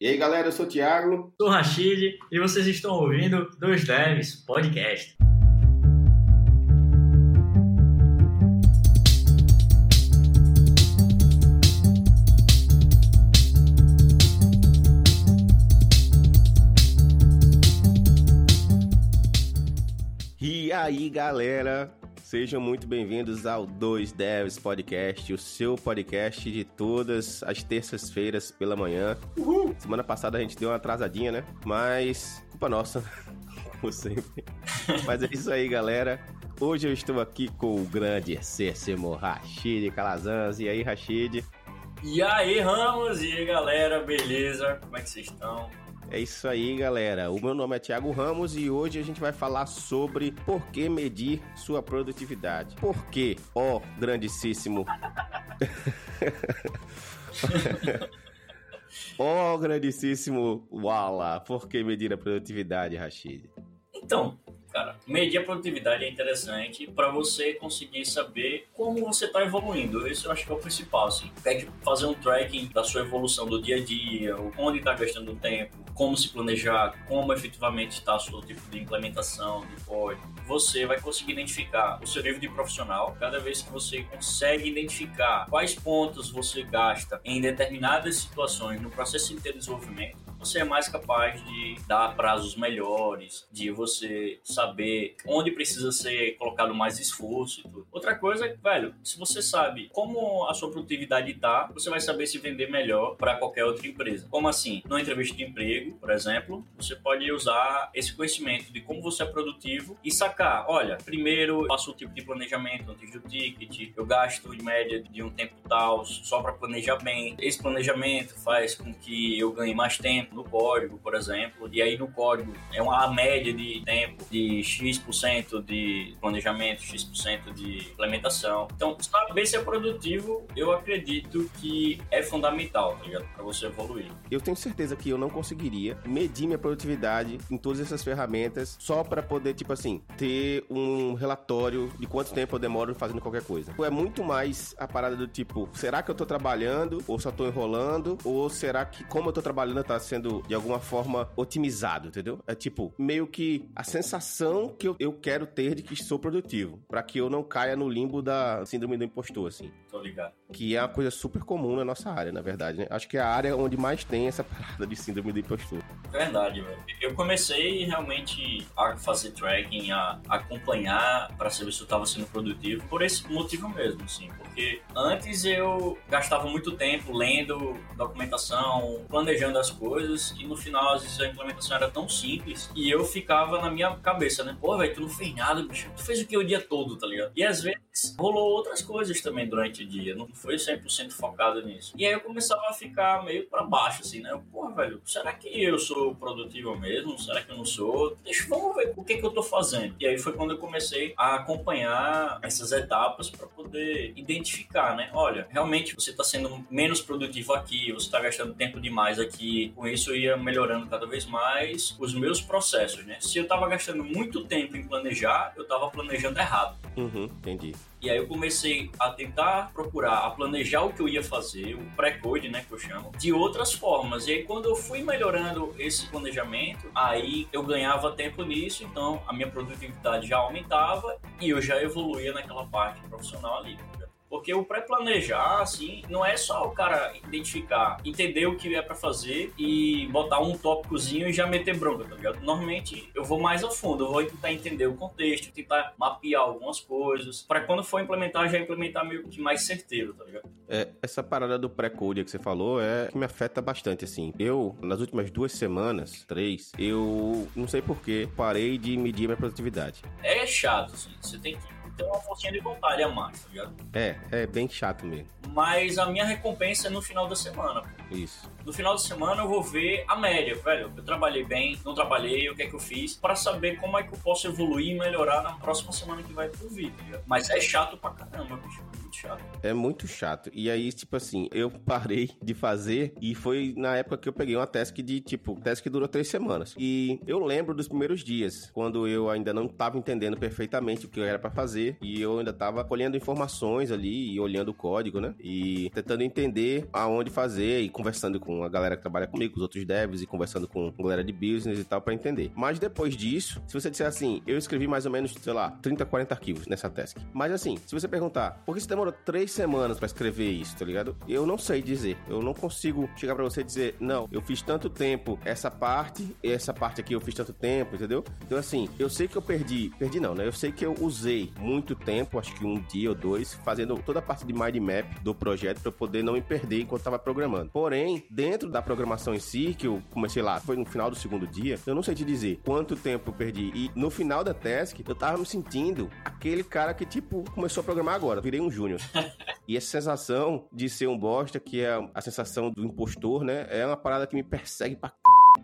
E aí, galera, eu sou o Thiago. Sou o Rashid e vocês estão ouvindo Dois Devs Podcast. E aí, galera, Sejam muito bem-vindos ao 2 Devs Podcast, o seu podcast de todas as terças-feiras pela manhã. Uhul. Semana passada a gente deu uma atrasadinha, né? Mas culpa nossa, como sempre. Mas é isso aí, galera. Hoje eu estou aqui com o grande excêssimo Rashid Calazans. E aí, Rashid? E aí, Ramos? E aí, galera? Beleza? Como é que vocês estão? É isso aí, galera. O meu nome é Thiago Ramos e hoje a gente vai falar sobre por que medir sua produtividade. Por que, ó, oh, grandíssimo. ó, oh, grandíssimo Wala, por que medir a produtividade, Rashid? Então, cara, medir a produtividade é interessante para você conseguir saber como você está evoluindo. Isso eu acho que é o principal, assim. Tem fazer um tracking da sua evolução do dia a dia, onde está gastando tempo, como se planejar, como efetivamente está o seu tipo de implementação de código. Você vai conseguir identificar o seu nível de profissional cada vez que você consegue identificar quais pontos você gasta em determinadas situações no processo inteiro de desenvolvimento você é mais capaz de dar prazos melhores, de você saber onde precisa ser colocado mais esforço e tudo. Outra coisa, é velho, se você sabe como a sua produtividade está, você vai saber se vender melhor para qualquer outra empresa. Como assim? Numa entrevista de emprego, por exemplo, você pode usar esse conhecimento de como você é produtivo e sacar, olha, primeiro eu faço o tipo de planejamento antes do ticket, eu gasto em média de um tempo tal só para planejar bem. Esse planejamento faz com que eu ganhe mais tempo no código, por exemplo, e aí no código é uma média de tempo de X% de planejamento, X% de implementação. Então, saber ser produtivo, eu acredito que é fundamental, tá ligado? Pra você evoluir. Eu tenho certeza que eu não conseguiria medir minha produtividade em todas essas ferramentas só para poder, tipo assim, ter um relatório de quanto tempo eu demoro fazendo qualquer coisa. É muito mais a parada do tipo, será que eu tô trabalhando ou só tô enrolando? Ou será que como eu tô trabalhando tá sendo sendo de alguma forma otimizado, entendeu? É tipo, meio que a sensação que eu, eu quero ter de que sou produtivo, para que eu não caia no limbo da síndrome do impostor, assim. Tô ligado. Que é uma coisa super comum na nossa área, na verdade, né? Acho que é a área onde mais tem essa parada de síndrome do impostor. Verdade, velho. Eu comecei realmente a fazer tracking, a acompanhar para saber se eu tava sendo produtivo por esse motivo mesmo, assim. Porque antes eu gastava muito tempo lendo documentação, planejando as coisas coisas no final, às vezes, a implementação era tão simples e eu ficava na minha cabeça, né? Pô, velho, tu não fez nada, bicho. Tu fez o que o dia todo, tá ligado? E às vezes rolou outras coisas também durante o dia, não foi 100% focado nisso. E aí eu começava a ficar meio para baixo, assim, né? Pô, velho, será que eu sou produtivo mesmo? Será que eu não sou? Deixa, vamos ver o que, que eu tô fazendo. E aí foi quando eu comecei a acompanhar essas etapas para poder identificar, né? Olha, realmente você tá sendo menos produtivo aqui, você tá gastando tempo demais aqui com isso isso ia melhorando cada vez mais os meus processos, né? Se eu estava gastando muito tempo em planejar, eu estava planejando errado. Uhum, entendi. E aí eu comecei a tentar procurar, a planejar o que eu ia fazer, o pré-code, né, que eu chamo, de outras formas. E aí quando eu fui melhorando esse planejamento, aí eu ganhava tempo nisso, então a minha produtividade já aumentava e eu já evoluía naquela parte profissional ali. Porque o pré-planejar, assim, não é só o cara identificar, entender o que é para fazer e botar um tópicozinho e já meter bronca, tá ligado? Normalmente eu vou mais a fundo, eu vou tentar entender o contexto, tentar mapear algumas coisas, para quando for implementar, já implementar meio que mais certeiro, tá ligado? É, essa parada do pré-code que você falou é que me afeta bastante, assim. Eu, nas últimas duas semanas, três, eu não sei porquê, parei de medir minha produtividade. É chato, assim. Você tem que ter uma forcinha de vontade a mais, tá ligado? É, é bem chato mesmo. Mas a minha recompensa é no final da semana. Isso. No final da semana eu vou ver a média, velho. Eu trabalhei bem, não trabalhei, o que é que eu fiz, para saber como é que eu posso evoluir e melhorar na próxima semana que vai pro vídeo. Tá Mas é chato pra caramba, bicho muito chato. É muito chato. E aí, tipo assim, eu parei de fazer e foi na época que eu peguei uma task de, tipo, task que durou três semanas. E eu lembro dos primeiros dias, quando eu ainda não estava entendendo perfeitamente o que era para fazer e eu ainda estava colhendo informações ali e olhando o código, né? E tentando entender aonde fazer e conversando com a galera que trabalha comigo, com os outros devs e conversando com a galera de business e tal para entender. Mas depois disso, se você disser assim, eu escrevi mais ou menos, sei lá, 30, 40 arquivos nessa task. Mas assim, se você perguntar, por que você demorou três semanas para escrever isso, tá ligado? Eu não sei dizer. Eu não consigo chegar para você e dizer, não, eu fiz tanto tempo essa parte, essa parte aqui eu fiz tanto tempo, entendeu? Então assim, eu sei que eu perdi, perdi não, né? Eu sei que eu usei muito tempo, acho que um dia ou dois, fazendo toda a parte de mind map do projeto para poder não me perder enquanto estava programando. Porém, dentro da programação em si, que eu comecei lá, foi no final do segundo dia, eu não sei te dizer quanto tempo eu perdi. E no final da task, eu tava me sentindo aquele cara que, tipo, começou a programar agora, virei um júnior. e essa sensação de ser um bosta, que é a sensação do impostor, né? É uma parada que me persegue pra c...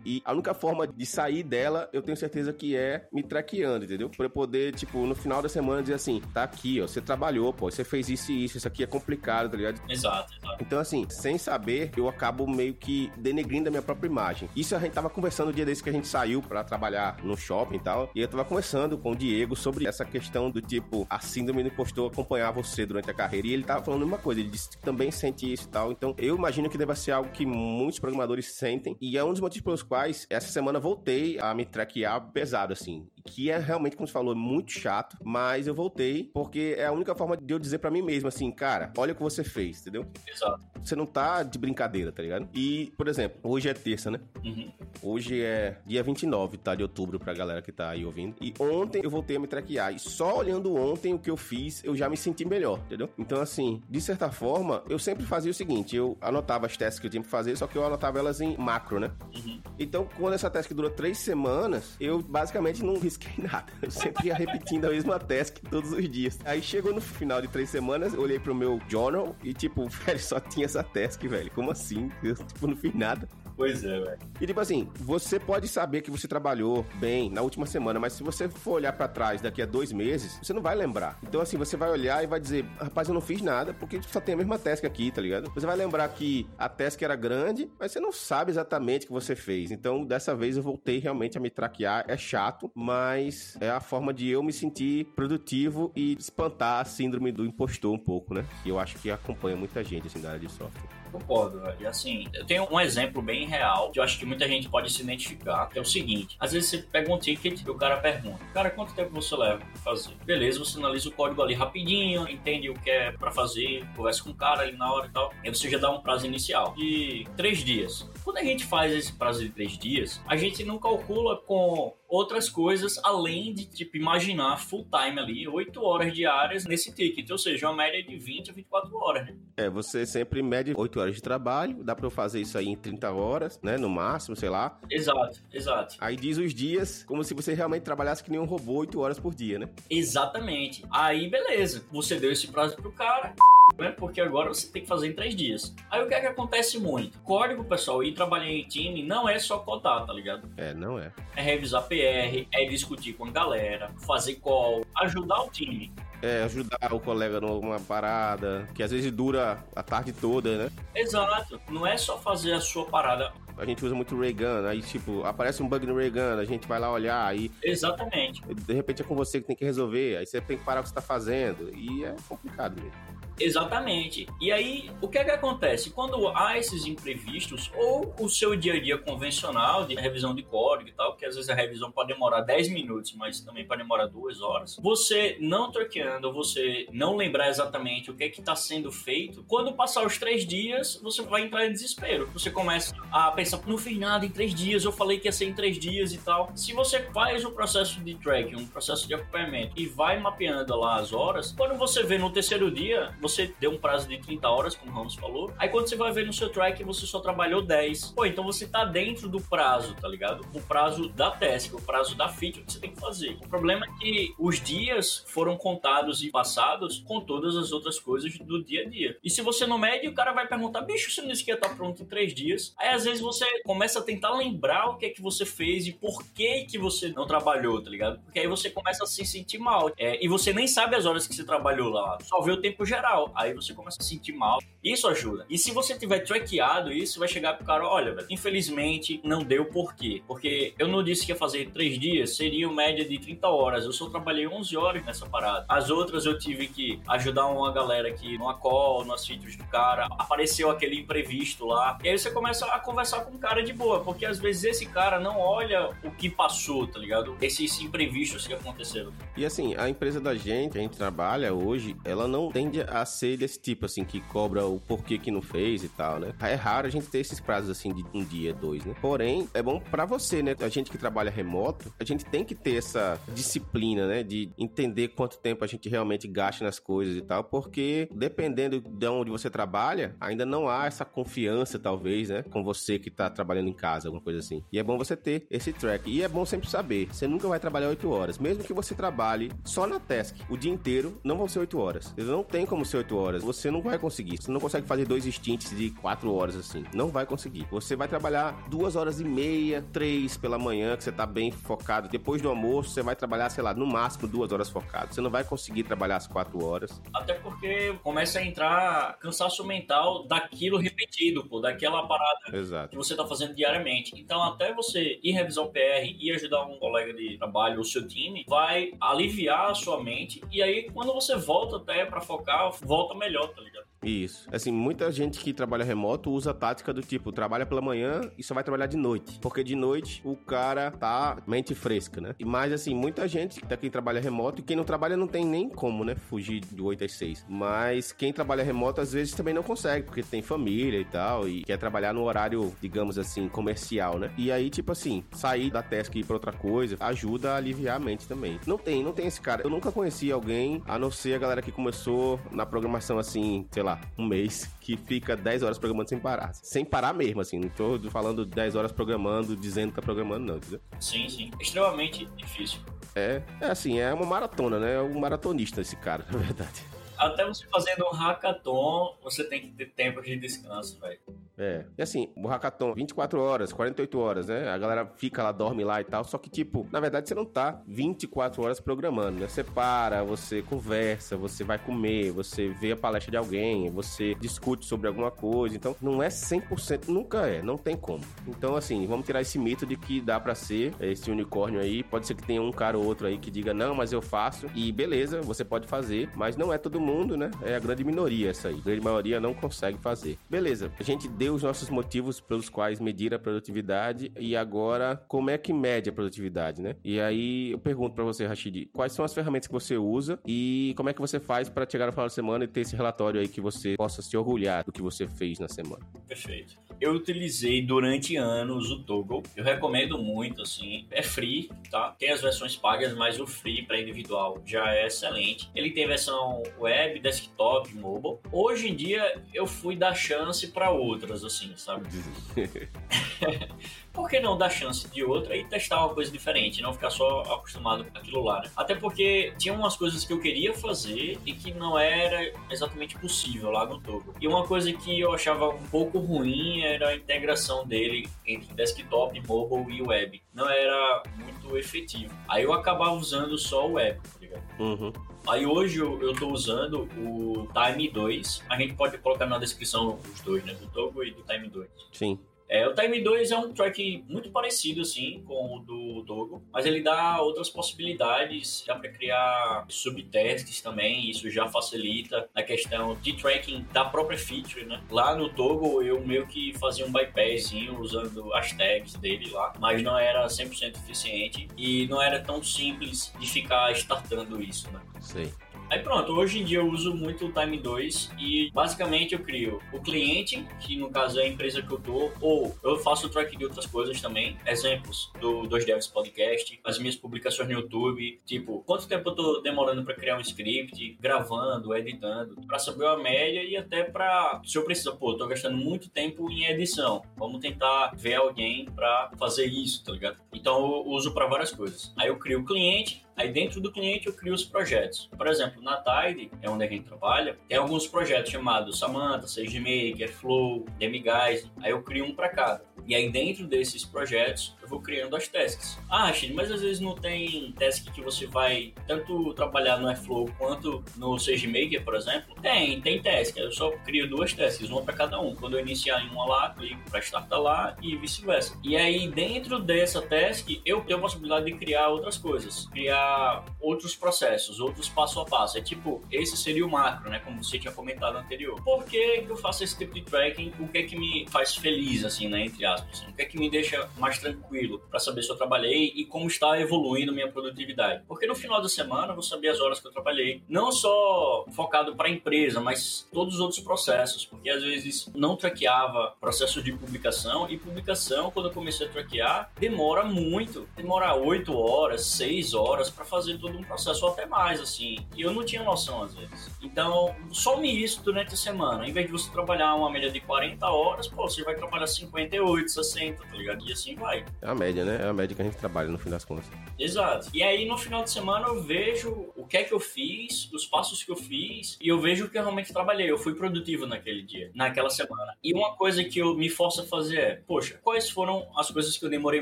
E a única forma de sair dela, eu tenho certeza que é me traqueando, entendeu? Pra eu poder, tipo, no final da semana dizer assim, tá aqui, ó, você trabalhou, pô, você fez isso e isso, isso aqui é complicado, tá ligado? Exato, exato. Então, assim, sem saber, eu acabo meio que denegrindo a minha própria imagem. Isso a gente tava conversando o dia desse que a gente saiu para trabalhar no shopping e tal, e eu tava conversando com o Diego sobre essa questão do tipo, a síndrome do impostor acompanhar você durante a carreira, e ele tava falando uma coisa, ele disse que também sente isso e tal, então eu imagino que deva ser algo que muitos programadores sentem, e é um dos motivos pelos quais essa semana voltei a me traquear pesado, assim, que é realmente, como você falou, muito chato, mas eu voltei porque é a única forma de eu dizer para mim mesmo assim, cara, olha o que você fez, entendeu? Exato. Você não tá de brincadeira, tá ligado? E, por exemplo, hoje é terça, né? Uhum. Hoje é dia 29, tá? De outubro pra galera que tá aí ouvindo. E ontem eu voltei a me traquear. E só olhando ontem o que eu fiz, eu já me senti melhor, entendeu? Então, assim, de certa forma, eu sempre fazia o seguinte: eu anotava as testes que eu tinha que fazer, só que eu anotava elas em macro, né? Uhum. Então, quando essa task durou três semanas, eu basicamente não risquei nada. Eu sempre ia repetindo a mesma task todos os dias. Aí chegou no final de três semanas, olhei pro meu journal e, tipo, velho, só tinha essa task, velho. Como assim? Eu, tipo, não fiz nada. Pois é, velho. E tipo assim, você pode saber que você trabalhou bem na última semana, mas se você for olhar pra trás daqui a dois meses, você não vai lembrar. Então assim, você vai olhar e vai dizer, rapaz, eu não fiz nada, porque só tem a mesma task aqui, tá ligado? Você vai lembrar que a task era grande, mas você não sabe exatamente o que você fez. Então, dessa vez eu voltei realmente a me traquear. É chato, mas é a forma de eu me sentir produtivo e espantar a síndrome do impostor um pouco, né? Que eu acho que acompanha muita gente assim da área de software. Concordo, velho. E assim, eu tenho um exemplo bem real que eu acho que muita gente pode se identificar, que é o seguinte: às vezes você pega um ticket e o cara pergunta, cara, quanto tempo você leva pra fazer? Beleza, você analisa o código ali rapidinho, entende o que é pra fazer, conversa com o cara ali na hora e tal. Aí você já dá um prazo inicial de três dias. Quando a gente faz esse prazo de três dias, a gente não calcula com outras coisas além de, tipo, imaginar full time ali, 8 horas diárias nesse ticket, ou seja, uma média de 20 a 24 horas, né? É, você sempre mede 8 horas de trabalho, dá pra eu fazer isso aí em 30 horas, né, no máximo, sei lá. Exato, exato. Aí diz os dias como se você realmente trabalhasse que nem um robô 8 horas por dia, né? Exatamente. Aí, beleza. Você deu esse prazo pro cara, né? Porque agora você tem que fazer em três dias. Aí o que é que acontece muito? Código, pessoal, e trabalhar em time não é só codar, tá ligado? É, não é. É revisar PR, é discutir com a galera, fazer call, ajudar o time. É, ajudar o colega numa parada, que às vezes dura a tarde toda, né? Exato. Não é só fazer a sua parada. A gente usa muito Ray Gun, aí tipo, aparece um bug no Ray Gun, a gente vai lá olhar, aí Exatamente. de repente é com você que tem que resolver, aí você tem que parar o que você tá fazendo, e é complicado mesmo. Exatamente. E aí, o que é que acontece? Quando há esses imprevistos, ou o seu dia a dia convencional de revisão de código e tal, que às vezes a revisão pode demorar 10 minutos, mas também pode demorar 2 horas, você não troqueando, você não lembrar exatamente o que é que está sendo feito, quando passar os 3 dias, você vai entrar em desespero. Você começa a pensar, não fiz nada em 3 dias, eu falei que ia ser em 3 dias e tal. Se você faz o processo de tracking, um processo de acompanhamento, e vai mapeando lá as horas, quando você vê no terceiro dia, você deu um prazo de 30 horas, como o Ramos falou. Aí quando você vai ver no seu track, você só trabalhou 10. Pô, então você tá dentro do prazo, tá ligado? O prazo da task, o prazo da feature que você tem que fazer. O problema é que os dias foram contados e passados com todas as outras coisas do dia a dia. E se você não mede, o cara vai perguntar, bicho, você não disse que ia estar pronto em 3 dias? Aí às vezes você começa a tentar lembrar o que é que você fez e por que que você não trabalhou, tá ligado? Porque aí você começa a se sentir mal. É, e você nem sabe as horas que você trabalhou lá, só vê o tempo geral. Tal. Aí você começa a se sentir mal. Isso ajuda. E se você tiver traqueado isso, vai chegar pro cara, olha, velho, infelizmente não deu por quê? Porque eu não disse que ia fazer três dias, seria média de 30 horas. Eu só trabalhei 11 horas nessa parada. As outras eu tive que ajudar uma galera aqui numa call, nas features do cara. Apareceu aquele imprevisto lá. E aí você começa a conversar com o cara de boa, porque às vezes esse cara não olha o que passou, tá ligado? Esses imprevistos que aconteceram. E assim, a empresa da gente, a gente trabalha hoje, ela não tende a ser desse tipo, assim, que cobra o porquê que não fez e tal, né? É raro a gente ter esses prazos, assim, de um dia, dois, né? Porém, é bom para você, né? A gente que trabalha remoto, a gente tem que ter essa disciplina, né? De entender quanto tempo a gente realmente gasta nas coisas e tal, porque dependendo de onde você trabalha, ainda não há essa confiança, talvez, né? Com você que tá trabalhando em casa, alguma coisa assim. E é bom você ter esse track. E é bom sempre saber, você nunca vai trabalhar 8 horas. Mesmo que você trabalhe só na task o dia inteiro, não vão ser 8 horas. Não tem como ser 8 horas. Você não vai conseguir. Você não consegue fazer dois stints de 4 horas assim. Não vai conseguir. Você vai trabalhar duas horas e meia, três pela manhã, que você tá bem focado. Depois do almoço, você vai trabalhar, sei lá, no máximo duas horas focado. Você não vai conseguir trabalhar as 4 horas. Até porque começa a entrar cansaço mental daquilo repetido, pô, daquela parada Exato. que você tá fazendo diariamente. Então, até você ir revisar o PR e ajudar um colega de trabalho ou seu time, vai aliviar a sua mente. E aí, quando você volta até para focar, volta melhor, tá ligado? Isso. Assim, muita gente que trabalha remoto usa a tática do tipo, trabalha pela manhã e só vai trabalhar de noite. Porque de noite o cara tá mente fresca, né? E mais assim, muita gente que tá quem trabalha remoto e quem não trabalha não tem nem como, né? Fugir de 8 às 6. Mas quem trabalha remoto às vezes também não consegue, porque tem família e tal, e quer trabalhar no horário, digamos assim, comercial, né? E aí, tipo assim, sair da task e ir pra outra coisa ajuda a aliviar a mente também. Não tem, não tem esse cara. Eu nunca conheci alguém, a não ser a galera que começou na programação assim, sei lá, um mês, que fica 10 horas programando sem parar. Sem parar mesmo, assim. Não tô falando 10 horas programando, dizendo que tá programando, não, entendeu? Sim, sim. Extremamente difícil. É, é assim, é uma maratona, né? É um maratonista esse cara, na verdade. Até você fazendo um hackathon, você tem que ter tempo de descanso, velho. É. E assim, o hackathon, 24 horas, 48 horas, né? A galera fica lá, dorme lá e tal. Só que, tipo, na verdade, você não tá 24 horas programando, né? Você para, você conversa, você vai comer, você vê a palestra de alguém, você discute sobre alguma coisa. Então, não é 100%, nunca é, não tem como. Então, assim, vamos tirar esse mito de que dá para ser esse unicórnio aí. Pode ser que tenha um cara ou outro aí que diga, não, mas eu faço. E beleza, você pode fazer, mas não é todo mundo, né? É a grande minoria essa aí. A grande maioria não consegue fazer. Beleza, a gente deu os nossos motivos pelos quais medir a produtividade e agora como é que mede a produtividade, né? E aí eu pergunto para você, Rashid, quais são as ferramentas que você usa e como é que você faz para chegar no final de semana e ter esse relatório aí que você possa se orgulhar do que você fez na semana? Perfeito. Eu utilizei durante anos o Toggle. Eu recomendo muito, assim. É free, tá? Tem as versões pagas, mas o free para individual já é excelente. Ele tem versão web, desktop, mobile. Hoje em dia eu fui dar chance para outras, assim, sabe? Por que não dar chance de outra e testar uma coisa diferente, não ficar só acostumado com aquilo lá, né? Até porque tinha umas coisas que eu queria fazer e que não era exatamente possível lá no Togo. E uma coisa que eu achava um pouco ruim era a integração dele entre desktop, mobile e web. Não era muito efetivo. Aí eu acabava usando só o web, tá ligado? Uhum. Aí hoje eu, eu tô usando o Time 2. A gente pode colocar na descrição os dois, né? Do Togo e do Time 2. Sim. É, o Time 2 é um track muito parecido, assim, com o do Dogo, mas ele dá outras possibilidades, dá para criar subtestes também, isso já facilita a questão de tracking da própria feature, né? Lá no Togo eu meio que fazia um bypassinho usando as tags dele lá, mas não era 100% eficiente e não era tão simples de ficar startando isso, né? Sei. Aí pronto, hoje em dia eu uso muito o Time 2 e basicamente eu crio o cliente, que no caso é a empresa que eu tô, ou eu faço track de outras coisas também. Exemplos do Dois Devs Podcast, as minhas publicações no YouTube, tipo, quanto tempo eu tô demorando para criar um script, gravando, editando, para saber a média e até para se eu precisar, pô, eu tô gastando muito tempo em edição. Vamos tentar ver alguém para fazer isso, tá ligado? Então eu uso para várias coisas. Aí eu crio o cliente, Aí dentro do cliente eu crio os projetos. Por exemplo, na Tide, é onde a gente trabalha, tem alguns projetos chamados Samantha, SageMaker, Flow, Demiguise. Aí eu crio um para cada. E aí, dentro desses projetos, eu vou criando as tasks. Ah, Chile, mas às vezes não tem task que você vai tanto trabalhar no Airflow quanto no SageMaker, por exemplo. Tem, tem task. Eu só crio duas tasks, uma para cada um. Quando eu iniciar em uma lá, clico para startar lá e vice-versa. E aí, dentro dessa task, eu tenho a possibilidade de criar outras coisas, criar outros processos, outros passo a passo. É tipo, esse seria o macro, né? Como você tinha comentado anterior. Por que eu faço esse tipo de tracking? O que é que me faz feliz, assim, né? Entre aspas. O que é que me deixa mais tranquilo para saber se eu trabalhei e como está evoluindo minha produtividade? Porque no final da semana eu vou saber as horas que eu trabalhei. Não só focado para a empresa, mas todos os outros processos. Porque às vezes não traqueava processos de publicação e publicação, quando eu comecei a traquear, demora muito. Demora 8 horas, 6 horas para fazer todo um processo ou até mais, assim. E eu não tinha noção às vezes. Então, some isso durante a semana. Em vez de você trabalhar uma média de 40 horas, pô, você vai trabalhar 58, 60, tá ligado? E assim vai. É a média, né? É a média que a gente trabalha no fim das contas. Exato. E aí no final de semana eu vejo o que é que eu fiz, os passos que eu fiz, e eu vejo o que eu realmente trabalhei. Eu fui produtivo naquele dia, naquela semana. E uma coisa que eu me forço a fazer é, poxa, quais foram as coisas que eu demorei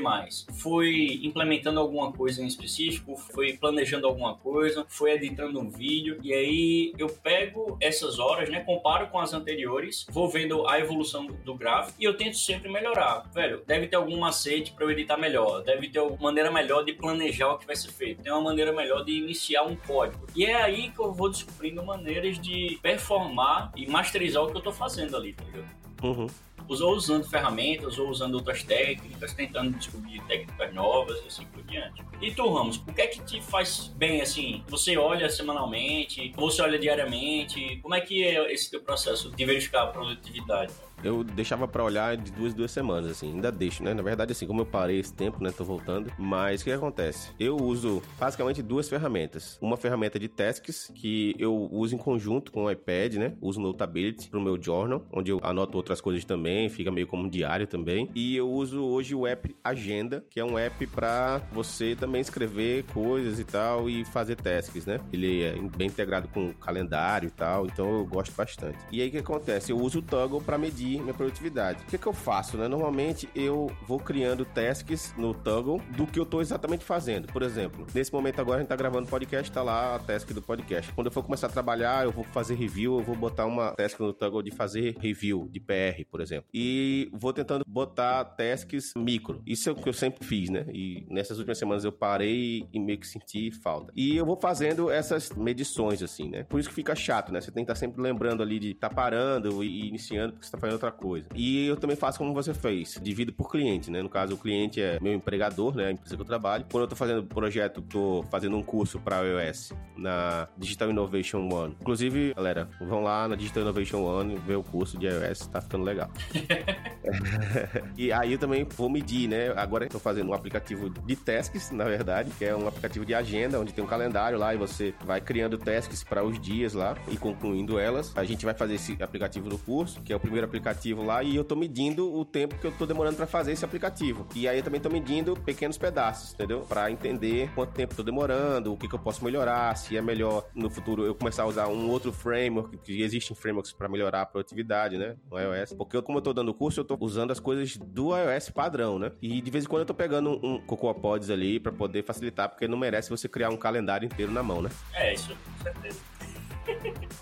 mais? Foi implementando alguma coisa em específico? Foi planejando alguma coisa? Foi editando um vídeo? E aí eu pego essas horas, né? Comparo com as anteriores, vou vendo a evolução do gráfico e eu tento sempre melhorar. Velho, deve ter algum macete para eu editar melhor, deve ter uma maneira melhor de planejar o que vai ser feito, tem uma maneira melhor de iniciar um código. E é aí que eu vou descobrindo maneiras de performar e masterizar o que eu tô fazendo ali, tá ligado? Uhum ou usando ferramentas, ou usando outras técnicas, tentando descobrir técnicas novas e assim por diante. E tu, Ramos, o que é que te faz bem, assim? Você olha semanalmente, você olha diariamente, como é que é esse teu processo de verificar a produtividade? Eu deixava para olhar de duas duas semanas, assim, ainda deixo, né? Na verdade, assim, como eu parei esse tempo, né? Tô voltando. Mas o que acontece? Eu uso basicamente duas ferramentas. Uma ferramenta de tasks que eu uso em conjunto com o iPad, né? Uso Notability pro meu journal, onde eu anoto outras coisas também, fica meio como um diário também. E eu uso hoje o app Agenda, que é um app para você também escrever coisas e tal e fazer tasks, né? Ele é bem integrado com o calendário e tal, então eu gosto bastante. E aí o que acontece? Eu uso o Toggle para medir minha produtividade. O que, que eu faço, né? Normalmente eu vou criando tasks no Toggle do que eu tô exatamente fazendo. Por exemplo, nesse momento agora a gente tá gravando podcast, tá lá a task do podcast. Quando eu for começar a trabalhar, eu vou fazer review, eu vou botar uma task no Toggle de fazer review de PR, por exemplo. E vou tentando botar tasks micro. Isso é o que eu sempre fiz, né? E nessas últimas semanas eu parei e meio que senti falta. E eu vou fazendo essas medições, assim, né? Por isso que fica chato, né? Você tem que estar tá sempre lembrando ali de tá parando e iniciando porque você tá fazendo outra coisa. E eu também faço como você fez, divido por cliente, né? No caso, o cliente é meu empregador, né? A empresa que eu trabalho. Quando eu tô fazendo projeto, tô fazendo um curso para iOS na Digital Innovation One. Inclusive, galera, vão lá na Digital Innovation One ver o curso de iOS, tá ficando legal. e aí eu também vou medir, né? Agora tô fazendo um aplicativo de tasks, na verdade, que é um aplicativo de agenda, onde tem um calendário lá e você vai criando tasks para os dias lá e concluindo elas. A gente vai fazer esse aplicativo no curso, que é o primeiro aplicativo lá e eu tô medindo o tempo que eu tô demorando para fazer esse aplicativo. E aí eu também tô medindo pequenos pedaços, entendeu? Para entender quanto tempo tô demorando, o que, que eu posso melhorar, se é melhor no futuro eu começar a usar um outro framework, que existem frameworks para melhorar a produtividade, né? No iOS. Porque eu, como eu tô dando curso, eu tô usando as coisas do iOS padrão, né? E de vez em quando eu tô pegando um, Cocoa Pods ali para poder facilitar, porque não merece você criar um calendário inteiro na mão, né? É, isso, com certeza.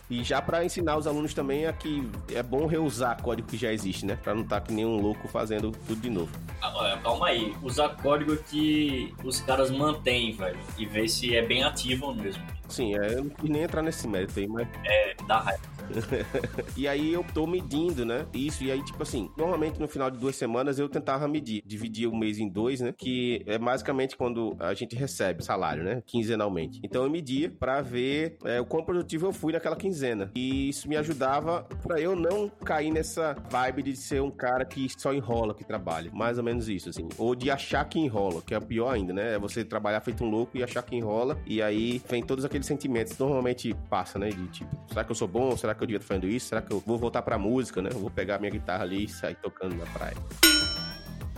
E já para ensinar os alunos também é que é bom reusar código que já existe, né? Para não estar tá que nem um louco fazendo tudo de novo. Ah, calma aí, usar código que os caras mantêm, velho, e ver se é bem ativo mesmo. Sim, é, eu não quis nem entrar nesse mérito aí, mas. É, dá raiva. e aí eu tô medindo, né? Isso, e aí, tipo assim, normalmente no final de duas semanas eu tentava medir, dividir o mês em dois, né? Que é basicamente quando a gente recebe salário, né? Quinzenalmente. Então eu media para ver é, o quão produtivo eu fui naquela quinzena. E isso me ajudava para eu não cair nessa vibe de ser um cara que só enrola que trabalha. Mais ou menos isso, assim. Ou de achar que enrola, que é pior ainda, né? É você trabalhar feito um louco e achar que enrola. E aí vem todos aqueles sentimentos. Normalmente passa, né? De tipo, será que eu sou bom? Será que eu devia estar fazendo isso? Será que eu vou voltar pra música, né? Eu vou pegar minha guitarra ali e sair tocando na praia.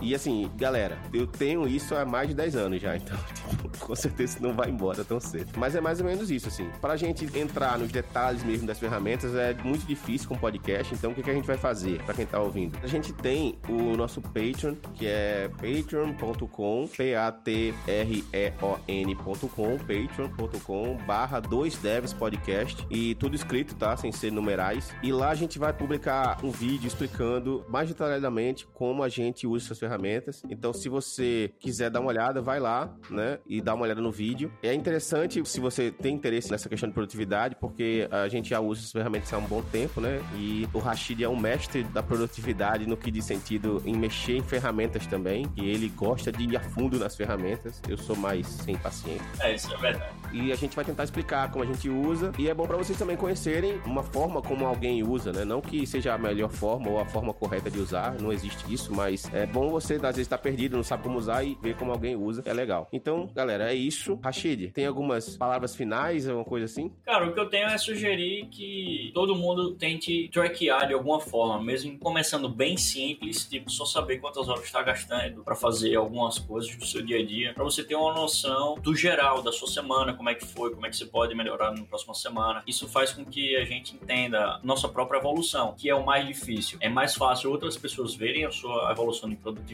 E assim, galera, eu tenho isso há mais de 10 anos já, então, tipo, com certeza não vai embora tão cedo. Mas é mais ou menos isso, assim. Pra gente entrar nos detalhes mesmo das ferramentas é muito difícil com podcast, então o que, que a gente vai fazer pra quem tá ouvindo? A gente tem o nosso Patreon, que é patreon.com, P-A-T-R-E-O-N.com, patreon.com barra 2devs podcast e tudo escrito, tá? Sem ser numerais. E lá a gente vai publicar um vídeo explicando mais detalhadamente como a gente usa essas ferramentas. Então, se você quiser dar uma olhada, vai lá, né? E dá uma olhada no vídeo. É interessante se você tem interesse nessa questão de produtividade, porque a gente já usa essas ferramentas há um bom tempo, né? E o Rashid é um mestre da produtividade no que diz sentido em mexer em ferramentas também. E ele gosta de ir a fundo nas ferramentas. Eu sou mais sem paciência. É, isso é verdade. E a gente vai tentar explicar como a gente usa. E é bom para vocês também conhecerem uma forma como alguém usa, né? Não que seja a melhor forma ou a forma correta de usar, não existe isso, mas é bom você, às vezes, estar tá perdido, não sabe como usar e ver como alguém usa. É legal. Então, galera, é isso. Rashid, tem algumas palavras finais, alguma coisa assim? Cara, o que eu tenho é sugerir que todo mundo tente trackear de alguma forma, mesmo começando bem simples, tipo só saber quantas horas está gastando para fazer algumas coisas do seu dia a dia, para você ter uma noção do geral da sua semana, como é que foi, como é que você pode melhorar na próxima semana. Isso faz com que a gente entenda nossa própria evolução, que é o mais difícil. É mais fácil outras pessoas verem a sua evolução de produtividade,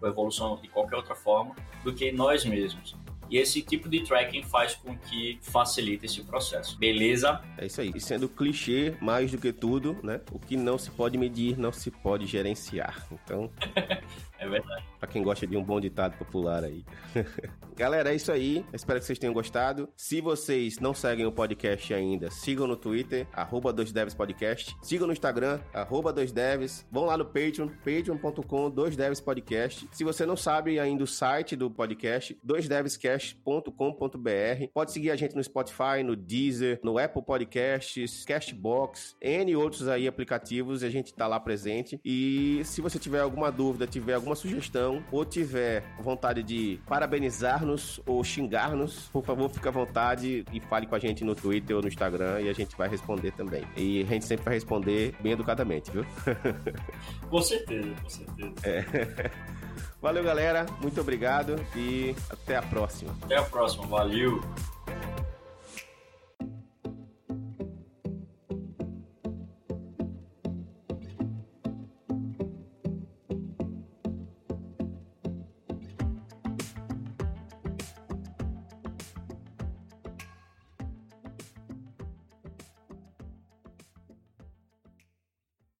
ou evolução de qualquer outra forma, do que nós mesmos. E esse tipo de tracking faz com que facilite esse processo. Beleza? É isso aí. E sendo clichê mais do que tudo, né? O que não se pode medir, não se pode gerenciar. Então. é verdade. Pra quem gosta de um bom ditado popular aí. Galera, é isso aí. Espero que vocês tenham gostado. Se vocês não seguem o podcast ainda, sigam no Twitter, arroba 2devspodcast. Sigam no Instagram, arroba 2devs. Vão lá no Patreon, patreon.com 2devspodcast. Se você não sabe ainda o site do podcast, 2devscast.com.br. Pode seguir a gente no Spotify, no Deezer, no Apple Podcasts, Castbox, N outros aí aplicativos. A gente tá lá presente. E se você tiver alguma dúvida, tiver alguma sugestão ou tiver vontade de parabenizar nos ou xingar-nos, por favor, fique à vontade e fale com a gente no Twitter ou no Instagram e a gente vai responder também. E a gente sempre vai responder bem educadamente, viu? Com certeza, com certeza. É. Valeu, galera. Muito obrigado e até a próxima. Até a próxima. Valeu.